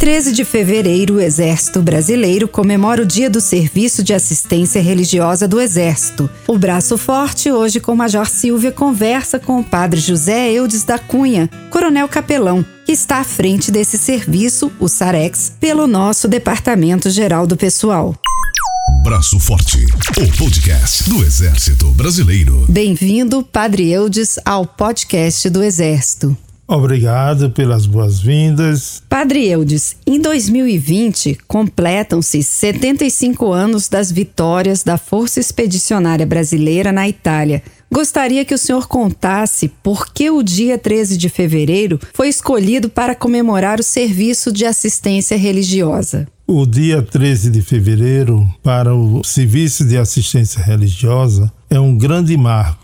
13 de fevereiro, o Exército Brasileiro comemora o Dia do Serviço de Assistência Religiosa do Exército. O Braço Forte, hoje com o Major Silvia, conversa com o Padre José Eudes da Cunha, coronel capelão, que está à frente desse serviço, o SAREX, pelo nosso Departamento Geral do Pessoal. Braço Forte, o podcast do Exército Brasileiro. Bem-vindo, Padre Eudes, ao podcast do Exército. Obrigado pelas boas-vindas. Padre Eudes, em 2020 completam-se 75 anos das vitórias da Força Expedicionária Brasileira na Itália. Gostaria que o senhor contasse por que o dia 13 de fevereiro foi escolhido para comemorar o serviço de assistência religiosa. O dia 13 de fevereiro para o serviço de assistência religiosa é um grande marco,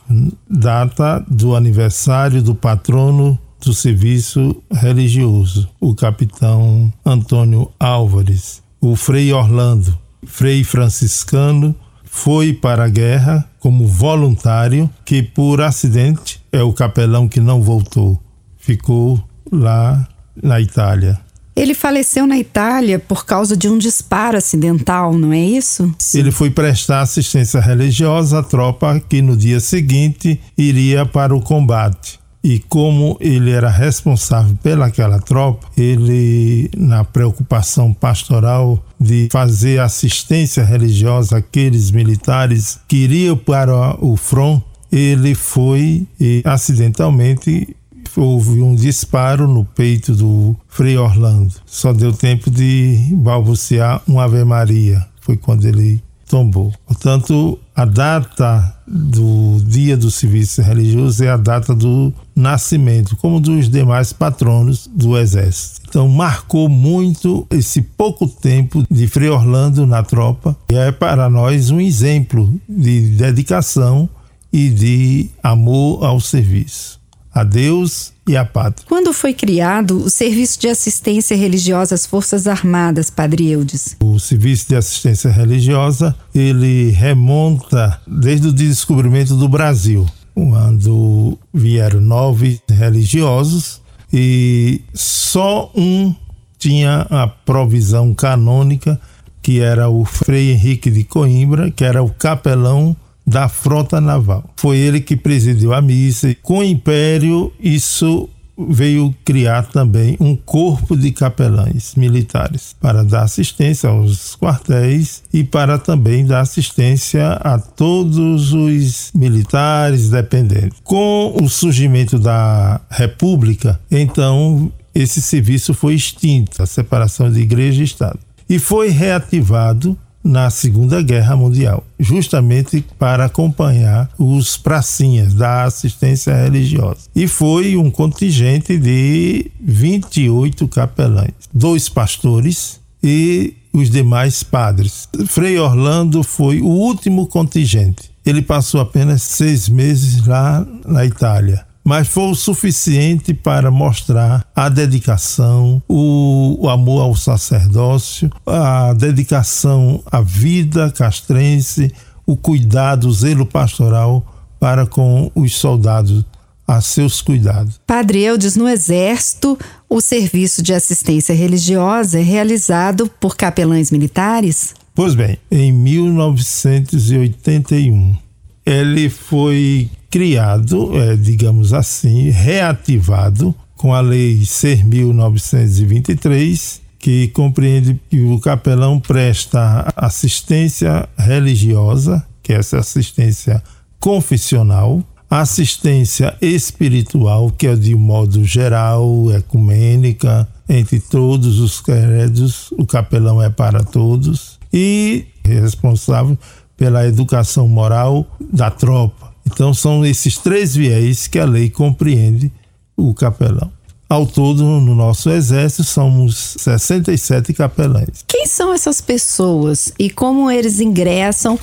data do aniversário do patrono do serviço religioso, o capitão Antônio Álvares, o Frei Orlando, Frei franciscano, foi para a guerra como voluntário, que por acidente é o capelão que não voltou, ficou lá na Itália. Ele faleceu na Itália por causa de um disparo acidental, não é isso? Ele foi prestar assistência religiosa à tropa que no dia seguinte iria para o combate e como ele era responsável pelaquela tropa, ele, na preocupação pastoral de fazer assistência religiosa àqueles militares que iriam para o front, ele foi e acidentalmente houve um disparo no peito do Frei Orlando. Só deu tempo de balbuciar um Ave Maria. Foi quando ele tombou. Portanto, a data do dia do serviço religioso é a data do nascimento, como dos demais patronos do Exército. Então, marcou muito esse pouco tempo de Frei Orlando na tropa e é para nós um exemplo de dedicação e de amor ao serviço a Deus e à pátria. Quando foi criado o Serviço de Assistência Religiosa às Forças Armadas, Padre Eudes? O Serviço de Assistência Religiosa, ele remonta desde o descobrimento do Brasil, quando vieram nove religiosos e só um tinha a provisão canônica, que era o Frei Henrique de Coimbra, que era o capelão da frota naval. Foi ele que presidiu a missa. Com o Império, isso veio criar também um corpo de capelães militares para dar assistência aos quartéis e para também dar assistência a todos os militares dependentes. Com o surgimento da República, então esse serviço foi extinto, a separação de igreja e Estado, e foi reativado na Segunda Guerra Mundial, justamente para acompanhar os pracinhas da assistência religiosa. E foi um contingente de 28 capelães, dois pastores e os demais padres. Frei Orlando foi o último contingente. Ele passou apenas seis meses lá na Itália mas foi o suficiente para mostrar a dedicação, o, o, amor ao sacerdócio, a dedicação à vida castrense, o cuidado, o zelo pastoral para com os soldados a seus cuidados. Padre Eudes, no Exército, o serviço de assistência religiosa é realizado por capelães militares? Pois bem, em 1981, ele foi criado, é, digamos assim, reativado com a Lei 6.923, que compreende que o capelão presta assistência religiosa, que é essa assistência confessional, assistência espiritual, que é de modo geral, ecumênica, entre todos os credos, o capelão é para todos, e responsável pela educação moral da tropa então são esses três viés que a lei compreende o capelão. Ao todo, no nosso exército, somos 67 capelães. Quem são essas pessoas e como eles ingressam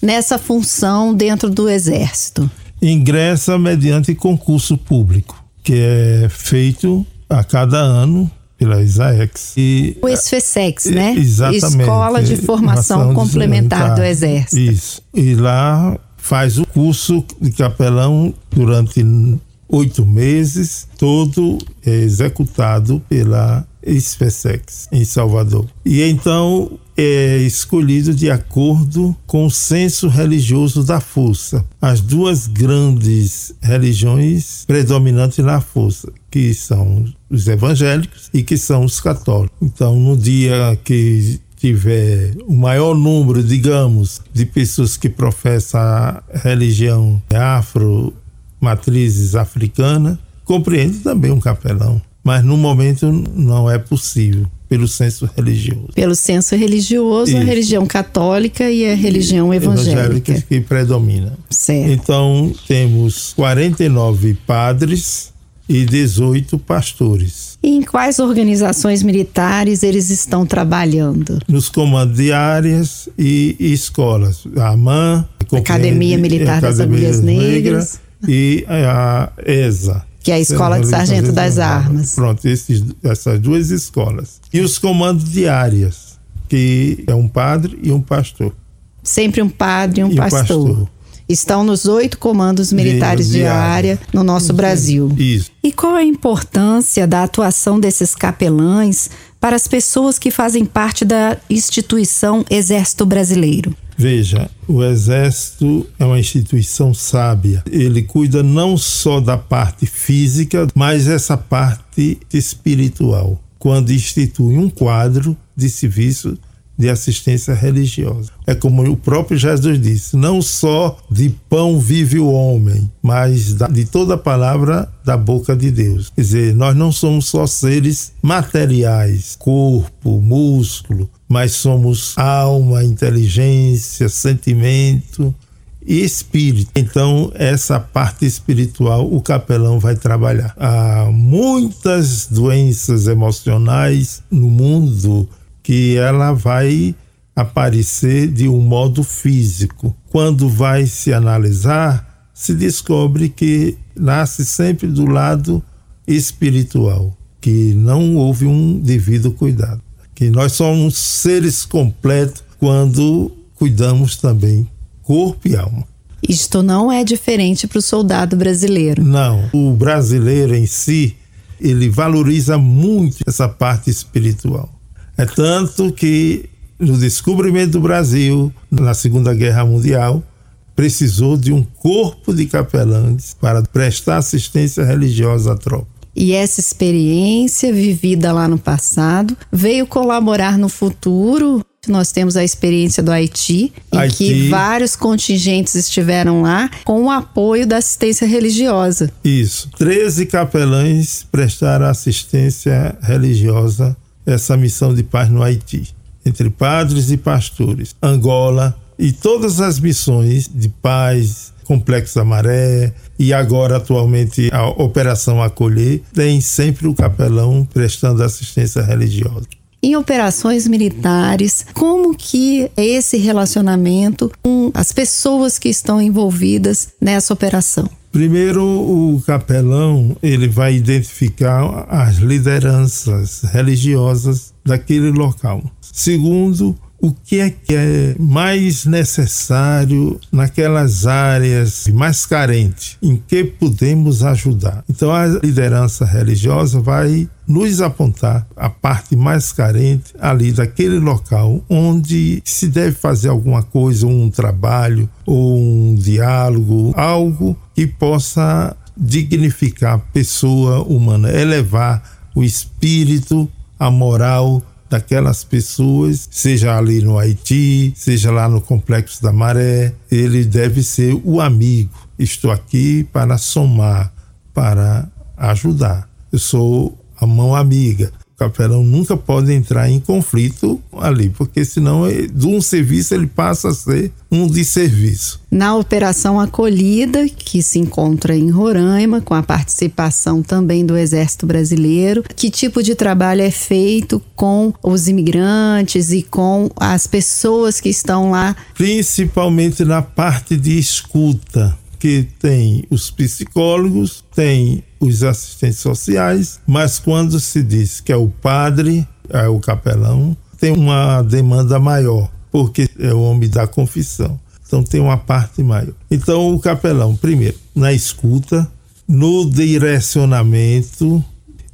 nessa função dentro do exército? Ingressa mediante concurso público, que é feito a cada ano pela ISAEX. E, o ESFESEX, né? Exatamente. Escola de Formação Complementar do Exército. Isso. E lá faz o curso de capelão durante oito meses, todo é executado pela SpaceX em Salvador. E então é escolhido de acordo com o senso religioso da força. As duas grandes religiões predominantes na força, que são os evangélicos e que são os católicos. Então, no dia que tiver o maior número, digamos, de pessoas que professam a religião afro, matrizes africana, compreende também um capelão. Mas no momento não é possível pelo senso religioso. Pelo senso religioso, Isso. a religião católica e a religião evangélica. evangélica que predomina. Certo. Então, temos 49 padres e 18 pastores. E em quais organizações militares eles estão trabalhando? Nos comandos de áreas e, e escolas. A AMAN, Academia Militar das Agulhas Negras e a ESA. Que é a Escola de Sargento das Armas. Pronto, esses, essas duas escolas. E os comandos de áreas, que é um padre e um pastor. Sempre um padre e um, e pastor. um pastor. Estão nos oito comandos militares de, de área no nosso Brasil. Isso. E qual a importância da atuação desses capelães para as pessoas que fazem parte da instituição Exército Brasileiro? Veja, o Exército é uma instituição sábia. Ele cuida não só da parte física, mas essa parte espiritual. Quando institui um quadro de serviço de assistência religiosa. É como o próprio Jesus disse: não só de pão vive o homem, mas de toda a palavra da boca de Deus. Quer dizer, nós não somos só seres materiais, corpo, músculo, mas somos alma, inteligência, sentimento e espírito. Então, essa parte espiritual o capelão vai trabalhar. Há muitas doenças emocionais no mundo que ela vai aparecer de um modo físico. Quando vai se analisar, se descobre que nasce sempre do lado espiritual, que não houve um devido cuidado que nós somos seres completos quando cuidamos também corpo e alma. Isto não é diferente para o soldado brasileiro. Não, o brasileiro em si, ele valoriza muito essa parte espiritual. É tanto que no descobrimento do Brasil, na Segunda Guerra Mundial, precisou de um corpo de capelães para prestar assistência religiosa à tropa. E essa experiência vivida lá no passado veio colaborar no futuro. Nós temos a experiência do Haiti, em Haiti. que vários contingentes estiveram lá com o apoio da assistência religiosa. Isso. 13 capelães prestaram assistência religiosa essa missão de paz no Haiti, entre padres e pastores. Angola e todas as missões de paz, Complexo da Maré e agora atualmente a Operação Acolher, tem sempre o capelão prestando assistência religiosa. Em operações militares, como que é esse relacionamento com as pessoas que estão envolvidas nessa operação? Primeiro, o capelão ele vai identificar as lideranças religiosas daquele local. Segundo, o que é que é mais necessário naquelas áreas mais carentes, em que podemos ajudar. Então a liderança religiosa vai nos apontar a parte mais carente ali daquele local onde se deve fazer alguma coisa, um trabalho ou um diálogo, algo que possa dignificar a pessoa humana, elevar o espírito, a moral daquelas pessoas, seja ali no Haiti, seja lá no Complexo da Maré, ele deve ser o amigo. Estou aqui para somar, para ajudar. Eu sou a mão amiga capelão nunca pode entrar em conflito ali, porque senão de um serviço ele passa a ser um de serviço. Na operação acolhida, que se encontra em Roraima, com a participação também do Exército Brasileiro, que tipo de trabalho é feito com os imigrantes e com as pessoas que estão lá? Principalmente na parte de escuta que tem os psicólogos, tem os assistentes sociais, mas quando se diz que é o padre, é o capelão, tem uma demanda maior, porque é o homem da confissão. Então tem uma parte maior. Então o capelão, primeiro, na escuta, no direcionamento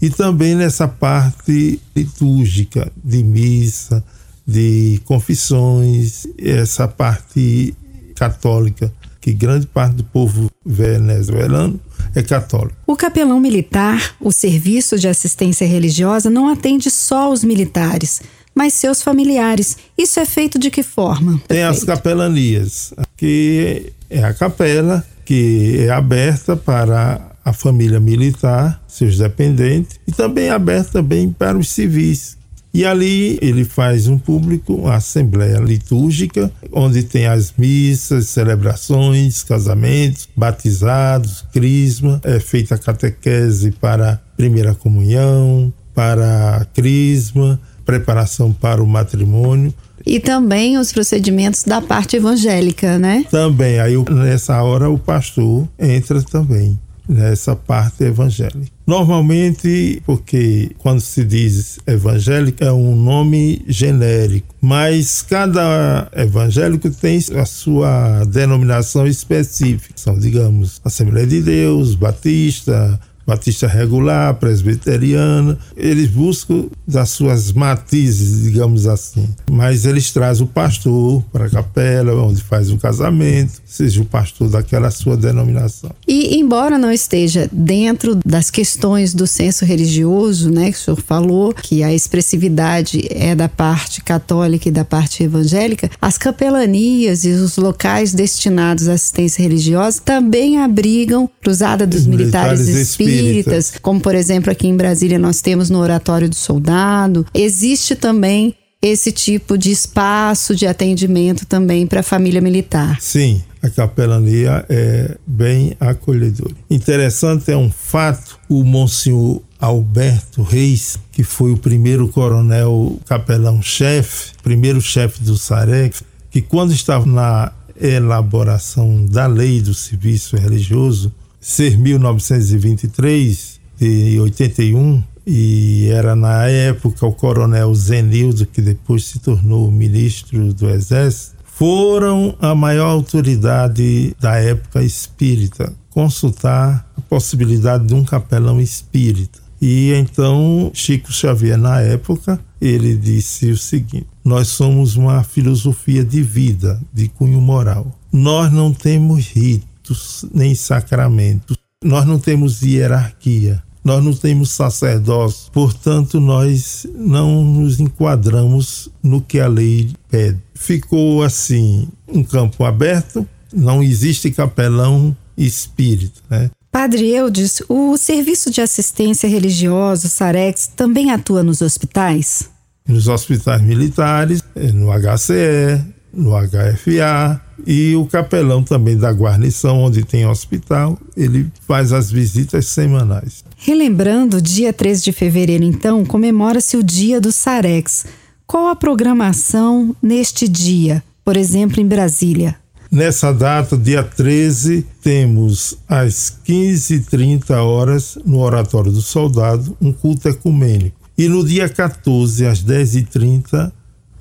e também nessa parte litúrgica de missa, de confissões, essa parte católica que grande parte do povo venezuelano é católico. O capelão militar, o serviço de assistência religiosa, não atende só os militares, mas seus familiares. Isso é feito de que forma? Tem as capelanias, que é a capela que é aberta para a família militar, seus dependentes, e também é aberta também para os civis, e ali ele faz um público, uma assembleia litúrgica, onde tem as missas, celebrações, casamentos, batizados, crisma, é feita a catequese para primeira comunhão, para crisma, preparação para o matrimônio. E também os procedimentos da parte evangélica, né? Também. Aí nessa hora o pastor entra também nessa parte evangélica. Normalmente, porque quando se diz evangélico é um nome genérico, mas cada evangélico tem a sua denominação específica. São, digamos, Assembleia de Deus, Batista, batista regular, presbiteriana, eles buscam das suas matizes, digamos assim. Mas eles trazem o pastor para a capela, onde faz o casamento, seja o pastor daquela sua denominação. E embora não esteja dentro das questões do senso religioso, né, que o senhor falou, que a expressividade é da parte católica e da parte evangélica, as capelanias e os locais destinados à assistência religiosa também abrigam cruzada dos militares, militares espíritas espíritas, como por exemplo aqui em Brasília nós temos no Oratório do Soldado. Existe também esse tipo de espaço de atendimento também para a família militar. Sim, a capelania é bem acolhedora. Interessante é um fato, o Monsenhor Alberto Reis, que foi o primeiro coronel capelão-chefe, primeiro chefe do SAREC, que quando estava na elaboração da lei do serviço religioso, ser 1923 de 81 e era na época o coronel Zenildo, que depois se tornou ministro do Exército, foram a maior autoridade da época espírita consultar a possibilidade de um capelão espírita. E então Chico Xavier, na época, ele disse o seguinte: Nós somos uma filosofia de vida, de cunho moral. Nós não temos rito ritos nem sacramentos. Nós não temos hierarquia, nós não temos sacerdócio, portanto, nós não nos enquadramos no que a lei pede. Ficou assim um campo aberto, não existe capelão espírito, né? Padre Eudes, o Serviço de Assistência Religiosa, SAREX, também atua nos hospitais? Nos hospitais militares, no HCE, no HFA, e o capelão também da guarnição, onde tem hospital, ele faz as visitas semanais. Relembrando, dia 13 de fevereiro, então, comemora-se o Dia do Sarex. Qual a programação neste dia, por exemplo, em Brasília? Nessa data, dia 13, temos às 15h30 horas, no Oratório do Soldado, um culto ecumênico. E no dia 14, às 10h30,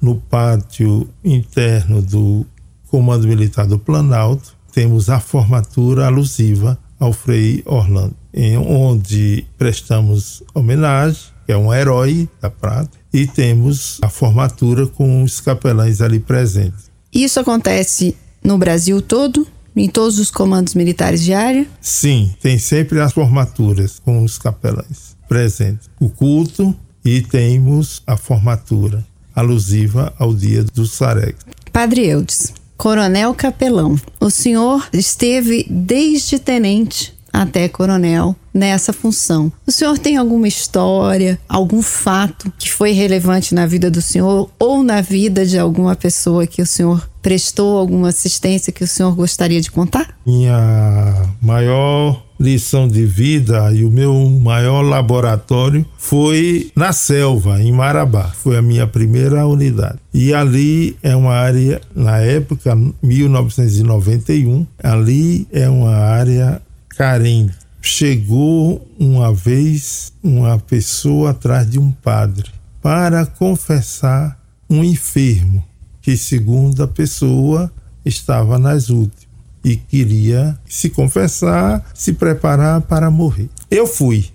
no pátio interno do Comando Militar do Planalto, temos a formatura alusiva ao Frei Orlando, em onde prestamos homenagem, que é um herói da prata, e temos a formatura com os capelães ali presentes. Isso acontece no Brasil todo? Em todos os comandos militares de área? Sim, tem sempre as formaturas com os capelães presentes. O culto e temos a formatura alusiva ao dia do Sarec. Padre Eudes, Coronel Capelão. O senhor esteve desde tenente até coronel nessa função. O senhor tem alguma história, algum fato que foi relevante na vida do senhor ou na vida de alguma pessoa que o senhor prestou alguma assistência que o senhor gostaria de contar? Minha maior lição de vida e o meu maior laboratório foi na selva, em Marabá. Foi a minha primeira unidade. E ali é uma área, na época, 1991, ali é uma área carente. Chegou uma vez uma pessoa atrás de um padre para confessar um enfermo que, segundo a pessoa, estava nas últimas. E queria se confessar, se preparar para morrer. Eu fui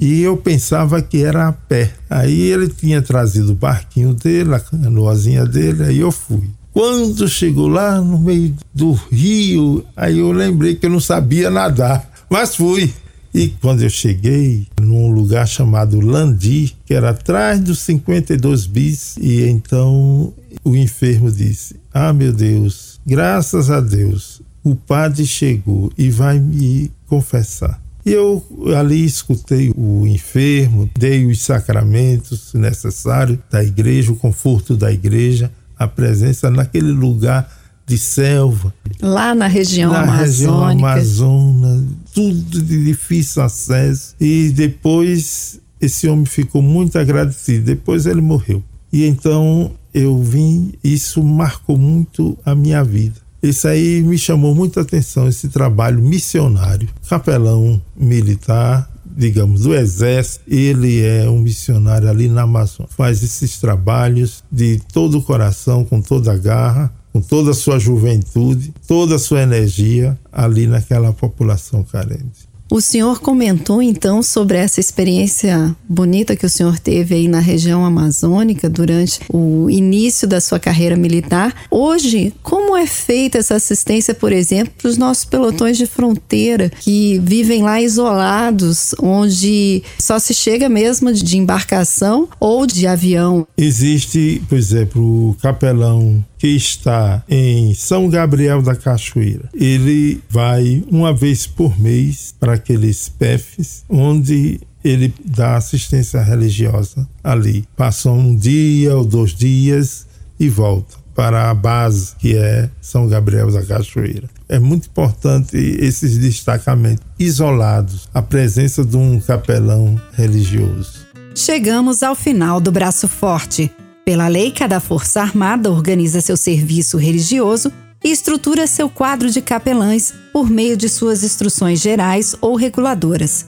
e eu pensava que era a pé. Aí ele tinha trazido o barquinho dele, a canoazinha dele, aí eu fui. Quando chegou lá no meio do rio, aí eu lembrei que eu não sabia nadar, mas fui. E quando eu cheguei num lugar chamado Landi, que era atrás dos 52 bis, e então o enfermo disse: Ah, meu Deus, graças a Deus, o padre chegou e vai me confessar. E eu ali escutei o enfermo, dei os sacramentos necessários da igreja, o conforto da igreja, a presença naquele lugar de selva. Lá na região na amazônica. região amazônica, tudo de difícil acesso. E depois esse homem ficou muito agradecido. Depois ele morreu. E então eu vim, isso marcou muito a minha vida. Isso aí me chamou muita atenção, esse trabalho missionário. Capelão militar, digamos, do exército, ele é um missionário ali na Amazônia. Faz esses trabalhos de todo o coração, com toda a garra, com toda a sua juventude, toda a sua energia ali naquela população carente. O senhor comentou então sobre essa experiência bonita que o senhor teve aí na região amazônica durante o início da sua carreira militar. Hoje, como é feita essa assistência, por exemplo, para os nossos pelotões de fronteira que vivem lá isolados, onde só se chega mesmo de embarcação ou de avião? Existe, por exemplo, o capelão que está em São Gabriel da Cachoeira. Ele vai uma vez por mês para aqueles PEFs, onde ele dá assistência religiosa ali. Passa um dia ou dois dias e volta para a base que é São Gabriel da Cachoeira. É muito importante esses destacamentos isolados, a presença de um capelão religioso. Chegamos ao final do Braço Forte. Pela lei, cada Força Armada organiza seu serviço religioso e estrutura seu quadro de capelães por meio de suas instruções gerais ou reguladoras.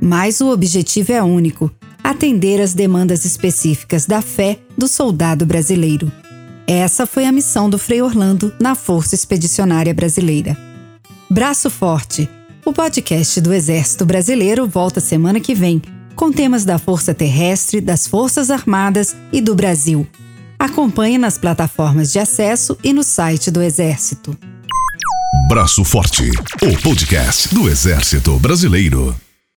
Mas o objetivo é único: atender às demandas específicas da fé do soldado brasileiro. Essa foi a missão do Frei Orlando na Força Expedicionária Brasileira. Braço Forte, o podcast do Exército Brasileiro volta semana que vem com temas da Força Terrestre, das Forças Armadas e do Brasil. Acompanhe nas plataformas de acesso e no site do Exército. Braço Forte, o podcast do Exército Brasileiro.